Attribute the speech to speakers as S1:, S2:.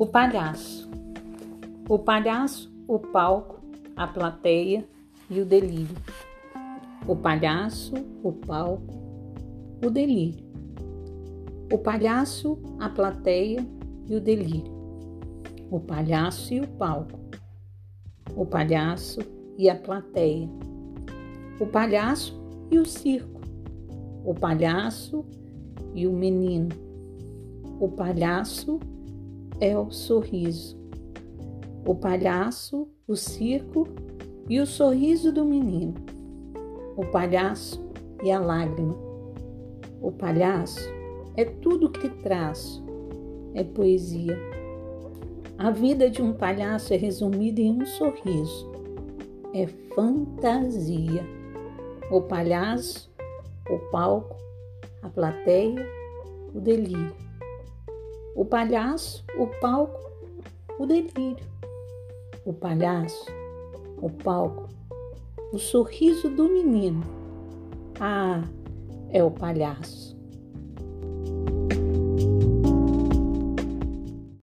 S1: O palhaço. O palhaço, o palco, a plateia e o delírio. O palhaço, o palco, o delírio. O palhaço, a plateia e o delírio. O palhaço e o palco. O palhaço e a plateia. O palhaço e o circo. O palhaço e o menino. O palhaço é o sorriso. O palhaço, o circo e o sorriso do menino. O palhaço e a lágrima. O palhaço é tudo que traço, é poesia. A vida de um palhaço é resumida em um sorriso. É fantasia. O palhaço, o palco, a plateia, o delírio o palhaço, o palco, o delírio. O palhaço, o palco, o sorriso do menino. Ah, é o palhaço.